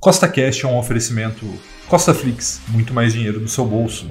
Costa Cash é um oferecimento Costa Flix, muito mais dinheiro do seu bolso.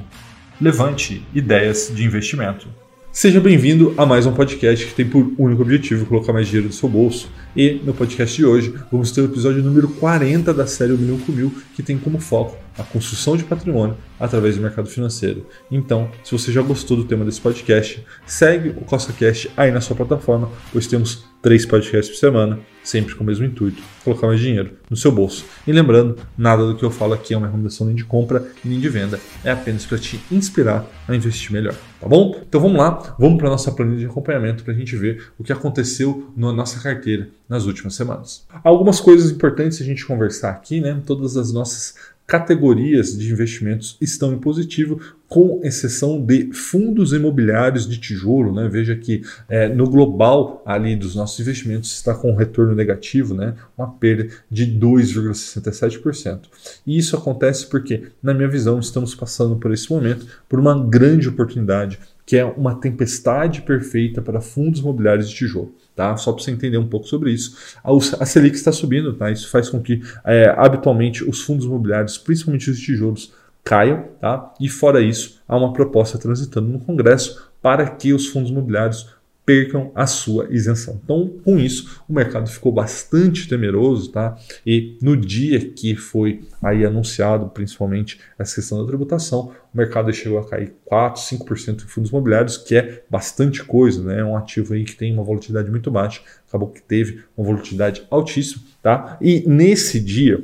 Levante ideias de investimento. Seja bem-vindo a mais um podcast que tem por único objetivo colocar mais dinheiro no seu bolso. E no podcast de hoje vamos ter o episódio número 40 da série O Milhão com Mil, que tem como foco a construção de patrimônio através do mercado financeiro. Então, se você já gostou do tema desse podcast, segue o CostaCast aí na sua plataforma, pois temos três podcasts por semana, sempre com o mesmo intuito, colocar mais dinheiro no seu bolso. E lembrando, nada do que eu falo aqui é uma recomendação nem de compra nem de venda, é apenas para te inspirar a investir melhor, tá bom? Então vamos lá, vamos para nossa planilha de acompanhamento para a gente ver o que aconteceu na nossa carteira nas últimas semanas. Algumas coisas importantes a gente conversar aqui, né? Todas as nossas categorias de investimentos estão em positivo, com exceção de fundos imobiliários de tijolo. Né? Veja que é, no global ali dos nossos investimentos está com um retorno negativo, né? uma perda de 2,67%. E isso acontece porque, na minha visão, estamos passando por esse momento por uma grande oportunidade que é uma tempestade perfeita para fundos imobiliários de tijolo. Tá? Só para você entender um pouco sobre isso. A Selic está subindo, tá? isso faz com que é, habitualmente os fundos imobiliários, principalmente os tijolos, caiam. Tá? E fora isso, há uma proposta transitando no Congresso para que os fundos imobiliários percam a sua isenção. Então, com isso, o mercado ficou bastante temeroso, tá? E no dia que foi aí anunciado, principalmente essa questão da tributação, o mercado chegou a cair 4, 5% em fundos imobiliários, que é bastante coisa, né? É um ativo aí que tem uma volatilidade muito baixa, acabou que teve uma volatilidade altíssima, tá? E nesse dia,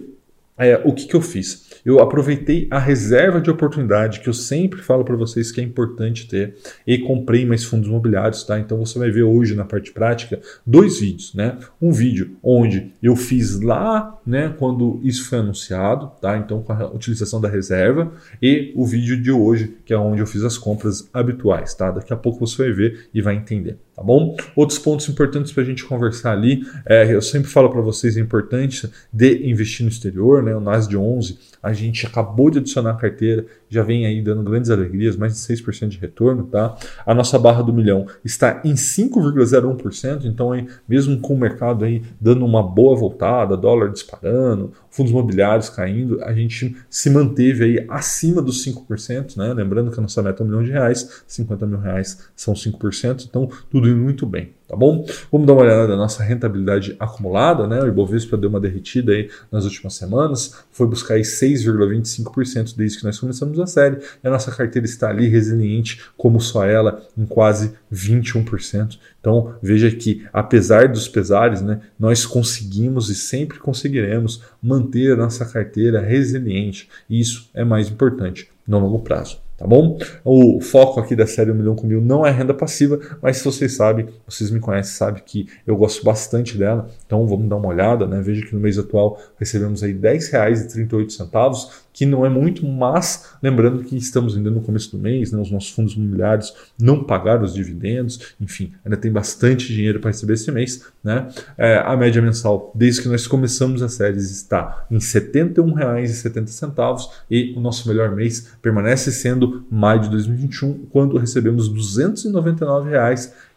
é, o que, que eu fiz? Eu aproveitei a reserva de oportunidade que eu sempre falo para vocês que é importante ter e comprei mais fundos imobiliários, tá? Então você vai ver hoje na parte prática dois vídeos, né? Um vídeo onde eu fiz lá, né, quando isso foi anunciado, tá? Então com a utilização da reserva e o vídeo de hoje, que é onde eu fiz as compras habituais, tá? Daqui a pouco você vai ver e vai entender tá bom? Outros pontos importantes para a gente conversar ali, é, eu sempre falo para vocês a importância de investir no exterior, né? O NAS de 11, a gente acabou de adicionar a carteira, já vem aí dando grandes alegrias, mais de 6% de retorno, tá? A nossa barra do milhão está em 5,01%, então aí, mesmo com o mercado aí dando uma boa voltada, dólar disparando, fundos imobiliários caindo, a gente se manteve aí acima dos 5%, né? Lembrando que a nossa meta é um milhão de reais, 50 mil reais são 5%, então tudo indo muito bem, tá bom? Vamos dar uma olhada na nossa rentabilidade acumulada, né? O Ibovespa deu uma derretida aí nas últimas semanas, foi buscar aí 6,25% desde que nós começamos a série, e a nossa carteira está ali resiliente, como só ela, em quase 21%. Então, veja que, apesar dos pesares, né, nós conseguimos e sempre conseguiremos manter a nossa carteira resiliente, e isso é mais importante no longo prazo tá bom? O foco aqui da série 1 milhão com mil não é renda passiva, mas se vocês sabem, vocês me conhecem, sabem que eu gosto bastante dela, então vamos dar uma olhada, né? Veja que no mês atual recebemos aí R$ 10,38, que não é muito, mas lembrando que estamos ainda no começo do mês, né? os nossos fundos imobiliários não pagaram os dividendos, enfim, ainda tem bastante dinheiro para receber esse mês, né? É, a média mensal, desde que nós começamos a série, está em R$ 71,70 e o nosso melhor mês permanece sendo maio de 2021, quando recebemos R$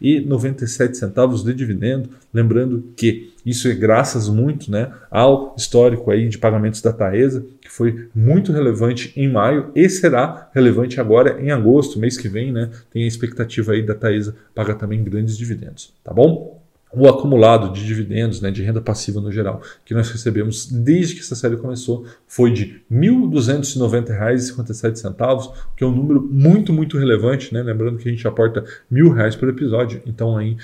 299,97 de dividendo. Lembrando que isso é graças muito né, ao histórico aí de pagamentos da Taesa, que foi muito relevante em maio e será relevante agora em agosto, mês que vem, né? Tem a expectativa aí da Taesa pagar também grandes dividendos, tá bom? O acumulado de dividendos, né, de renda passiva no geral, que nós recebemos desde que essa série começou, foi de R$ 1.290,57, que é um número muito, muito relevante, né? lembrando que a gente aporta mil reais por episódio, então aí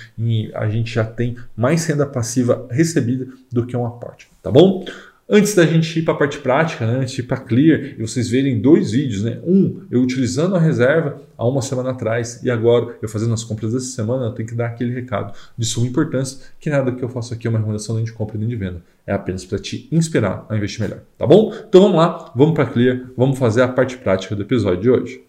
a gente já tem mais renda passiva recebida do que um aporte, tá bom? Antes da gente ir para a parte prática, né, antes de ir para Clear, e vocês verem dois vídeos, né? Um, eu utilizando a reserva há uma semana atrás e agora eu fazendo as compras dessa semana, eu tenho que dar aquele recado de suma importância, que nada que eu faço aqui é uma recomendação nem de compra nem de venda. É apenas para te inspirar a investir melhor, tá bom? Então vamos lá, vamos para Clear, vamos fazer a parte prática do episódio de hoje.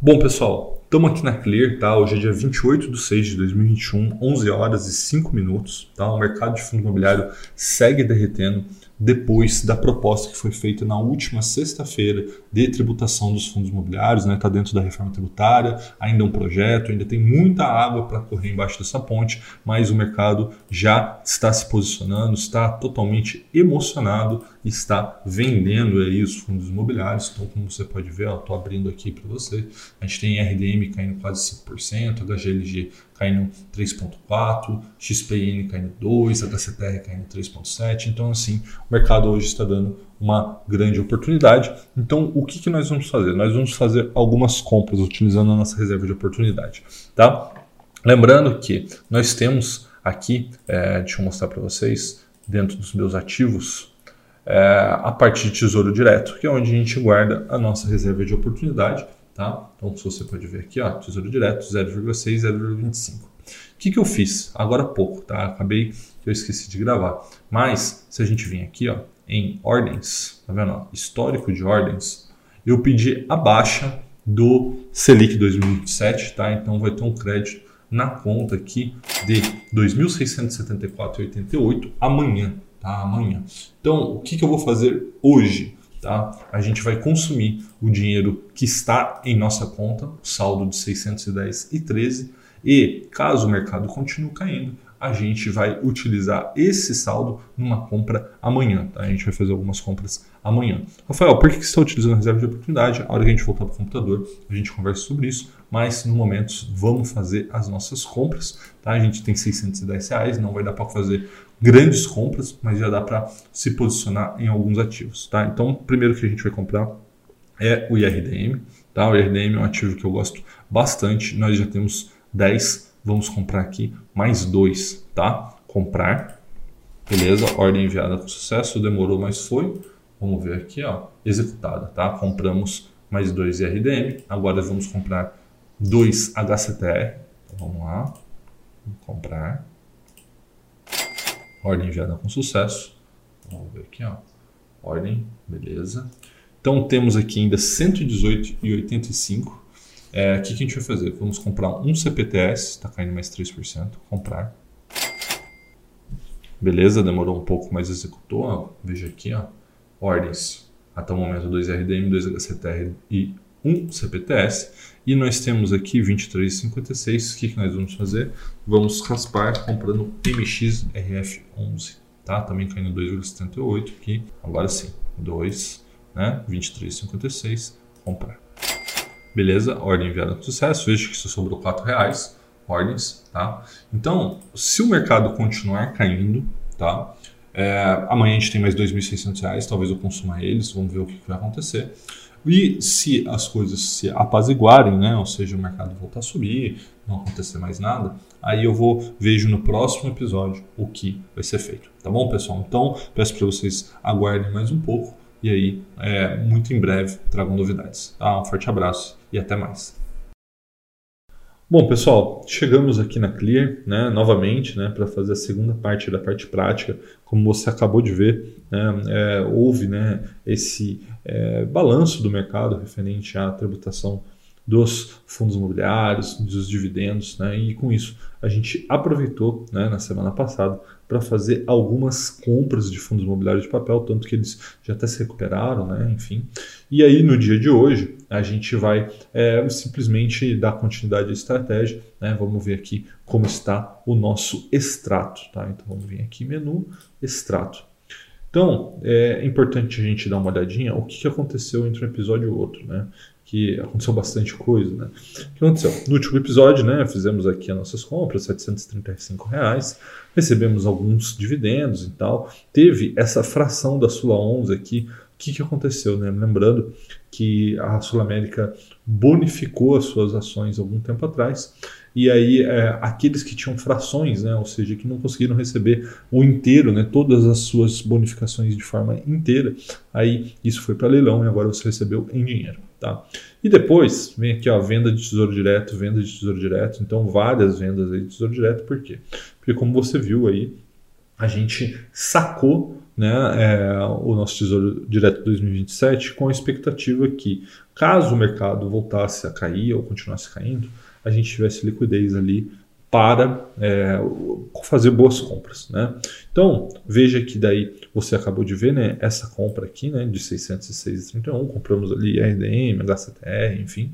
Bom, pessoal, estamos aqui na Clear, tá? Hoje é dia 28 de 6 de 2021, 11 horas e 5 minutos, tá? O mercado de fundo imobiliário segue derretendo depois da proposta que foi feita na última sexta-feira de tributação dos fundos imobiliários, está né? Tá dentro da reforma tributária, ainda é um projeto, ainda tem muita água para correr embaixo dessa ponte, mas o mercado já está se posicionando, está totalmente emocionado está vendendo aí os fundos imobiliários. Então, como você pode ver, estou abrindo aqui para você. A gente tem RDM caindo quase 5%, HGLG caindo 3,4%, XPN caindo 2%, HCTR caindo 3,7%. Então, assim, o mercado hoje está dando uma grande oportunidade. Então, o que, que nós vamos fazer? Nós vamos fazer algumas compras utilizando a nossa reserva de oportunidade, tá? Lembrando que nós temos aqui, é, deixa eu mostrar para vocês, dentro dos meus ativos, é, a parte de tesouro direto, que é onde a gente guarda a nossa reserva de oportunidade. Tá? Então, se você pode ver aqui, ó, tesouro direto 0,6, 0,25. O que, que eu fiz? Agora há pouco, tá? Acabei que eu esqueci de gravar. Mas, se a gente vir aqui ó, em ordens, tá vendo? Ó, histórico de ordens, eu pedi a baixa do Selic 2027, tá? Então vai ter um crédito na conta aqui de 2.674,88 amanhã, tá? Amanhã. Então, o que, que eu vou fazer hoje? Tá? A gente vai consumir o dinheiro que está em nossa conta, saldo de 610,13, e caso o mercado continue caindo, a gente vai utilizar esse saldo numa compra amanhã. Tá? A gente vai fazer algumas compras amanhã. Rafael, por que você está utilizando a reserva de oportunidade? A hora que a gente voltar para o computador, a gente conversa sobre isso. Mas no momento vamos fazer as nossas compras. Tá? A gente tem 610 reais, não vai dar para fazer grandes compras, mas já dá para se posicionar em alguns ativos. Tá? Então, o primeiro que a gente vai comprar é o IRDM. Tá? O IRDM é um ativo que eu gosto bastante. Nós já temos 10 Vamos comprar aqui mais dois, tá? Comprar. Beleza, ordem enviada com sucesso, demorou, mas foi. Vamos ver aqui, ó, executada, tá? Compramos mais dois IRDM. Agora vamos comprar dois HCTR. Então, vamos lá. Comprar. Ordem enviada com sucesso. Vamos ver aqui, ó. Ordem, beleza. Então temos aqui ainda 118,85 é, o que, que a gente vai fazer? Vamos comprar um CPTS, está caindo mais 3%, comprar. Beleza, demorou um pouco, mas executou. Ó. Veja aqui, ó, ordens. Até o momento 2 RDM, 2 HCTR e 1 CPTS. E nós temos aqui 23,56. O que, que nós vamos fazer? Vamos raspar comprando MXRF11. Tá? Também caindo 2,78 aqui. Agora sim, 2, né? 23,56. Comprar. Beleza, ordem enviada com sucesso. Veja que isso sobrou R$ reais ordens, tá? Então, se o mercado continuar caindo, tá? É, amanhã a gente tem mais R$ 2.600, talvez eu consuma eles, vamos ver o que, que vai acontecer. E se as coisas se apaziguarem, né, ou seja, o mercado voltar a subir, não acontecer mais nada, aí eu vou vejo no próximo episódio o que vai ser feito, tá bom, pessoal? Então, peço para vocês aguardem mais um pouco e aí, é, muito em breve, tragam novidades. Tá? Um forte abraço e até mais. Bom, pessoal, chegamos aqui na Clear, né, novamente, né, para fazer a segunda parte da parte prática. Como você acabou de ver, né, é, houve né, esse é, balanço do mercado referente à tributação dos fundos imobiliários, dos dividendos, né? e com isso a gente aproveitou né, na semana passada para fazer algumas compras de fundos imobiliários de papel, tanto que eles já até se recuperaram, né? enfim. E aí no dia de hoje a gente vai é, simplesmente dar continuidade à estratégia, né? vamos ver aqui como está o nosso extrato. Tá? Então vamos vir aqui menu, extrato. Então, é importante a gente dar uma olhadinha o que aconteceu entre um episódio e outro, né? Que aconteceu bastante coisa, né? O que aconteceu? No último episódio, né, fizemos aqui as nossas compras, 735 reais, recebemos alguns dividendos e tal. Teve essa fração da Sula 11 aqui. Que, que aconteceu, né? Lembrando que a Sul América bonificou as suas ações algum tempo atrás. E aí, é, aqueles que tinham frações, né, ou seja, que não conseguiram receber o inteiro, né, todas as suas bonificações de forma inteira, aí isso foi para leilão e agora você recebeu em dinheiro. Tá? E depois vem aqui ó, venda de tesouro direto, venda de tesouro direto, então várias vendas aí de tesouro direto, por quê? Porque como você viu aí, a gente sacou né, é, o nosso Tesouro Direto 2027 com a expectativa que, caso o mercado voltasse a cair ou continuasse caindo, a gente tivesse liquidez ali para é, fazer boas compras. Né? Então, veja que daí você acabou de ver né, essa compra aqui né, de 606,31, compramos ali RDM, HCTR, enfim.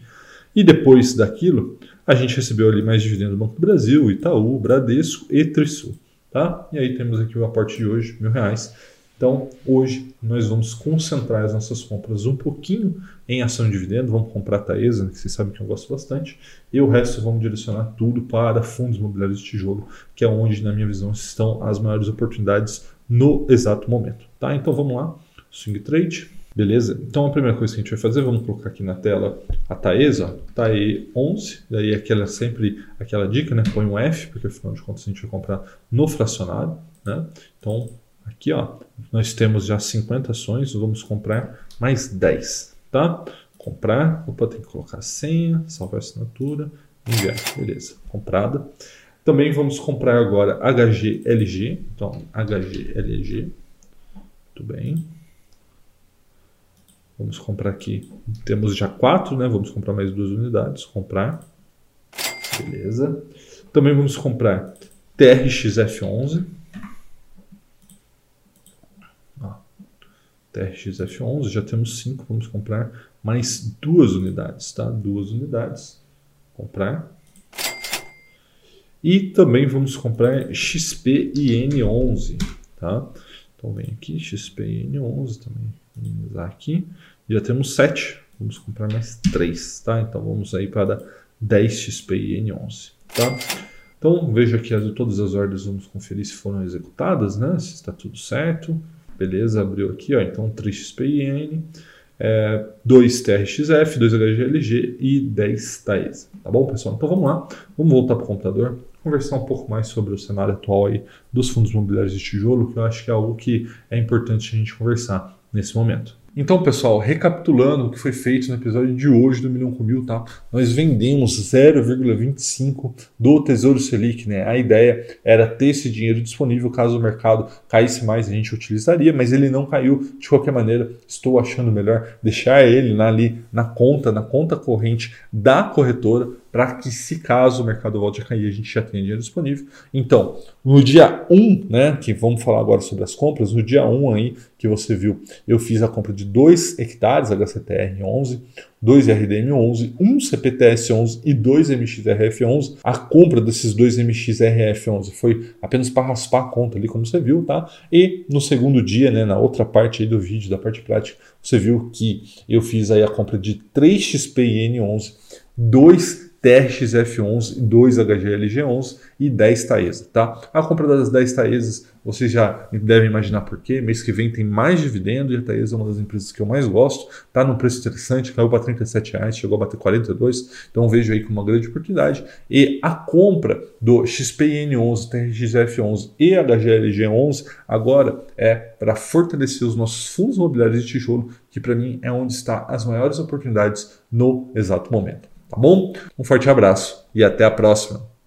E depois daquilo, a gente recebeu ali mais dividendos do Banco do Brasil, Itaú, Bradesco e Trisul. Tá? E aí temos aqui o aporte de hoje, mil reais. Então, hoje nós vamos concentrar as nossas compras um pouquinho em ação de dividendo, vamos comprar a Taesa, que vocês sabem que eu gosto bastante, e o resto vamos direcionar tudo para fundos imobiliários de tijolo, que é onde, na minha visão, estão as maiores oportunidades no exato momento. Tá? Então vamos lá, swing trade. Beleza? Então a primeira coisa que a gente vai fazer, vamos colocar aqui na tela a Taesa, TAE 11, daí aquela sempre aquela dica, né? Põe um F, porque afinal de contas a gente vai comprar no fracionário, né? Então aqui ó, nós temos já 50 ações, vamos comprar mais 10, tá? Comprar, opa, tem que colocar a senha, salvar a assinatura, enviar, beleza, comprada. Também vamos comprar agora HGLG, então HGLG, muito bem. Vamos comprar aqui. Temos já quatro, né? Vamos comprar mais duas unidades. Comprar. Beleza. Também vamos comprar TRXF11. TRXF11, já temos cinco. Vamos comprar mais duas unidades, tá? Duas unidades. Comprar. E também vamos comprar XPIN11, tá? Então vem aqui, XPIN11 também minimizar aqui. Já temos 7. Vamos comprar mais 3, tá? Então vamos aí para 10 XP N11, tá? Então veja aqui as, todas as ordens, vamos conferir se foram executadas, né? Se está tudo certo. Beleza, abriu aqui, ó. Então 3 XPIN, é, 2 TRXF, 2 HGLG e 10 TAES. Tá bom, pessoal? Então vamos lá, vamos voltar para o computador, conversar um pouco mais sobre o cenário atual aí dos fundos imobiliários de tijolo, que eu acho que é algo que é importante a gente conversar nesse momento. Então, pessoal, recapitulando o que foi feito no episódio de hoje do Milhão com Mil, tá? Nós vendemos 0,25 do Tesouro Selic, né? A ideia era ter esse dinheiro disponível caso o mercado caísse mais, a gente utilizaria, mas ele não caiu. De qualquer maneira, estou achando melhor deixar ele ali na conta, na conta corrente da corretora, para que, se caso o mercado volte a cair, a gente já tenha dinheiro disponível. Então, no dia 1, né, que vamos falar agora sobre as compras, no dia 1 aí que você viu, eu fiz a compra de 2 hectares HCTR 11, 2 RDM 11, 1 CPTS 11 e 2 MXRF 11. A compra desses dois MXRF 11 foi apenas para raspar a conta ali, como você viu, tá? E no segundo dia, né, na outra parte aí do vídeo, da parte prática, você viu que eu fiz aí a compra de 3 XPIN 11, 2 TRXF11, 2 HGLG11 e 10 Taesa, tá? A compra das 10 Taesas, vocês já devem imaginar por quê. Mês que vem tem mais dividendo e a Taesa é uma das empresas que eu mais gosto. Tá num preço interessante, caiu para 37 reais, chegou a bater 42, então vejo aí como uma grande oportunidade. E a compra do XPN11, TRXF11 e HGLG11 agora é para fortalecer os nossos fundos imobiliários de tijolo, que para mim é onde está as maiores oportunidades no exato momento. Tá bom? Um forte abraço e até a próxima.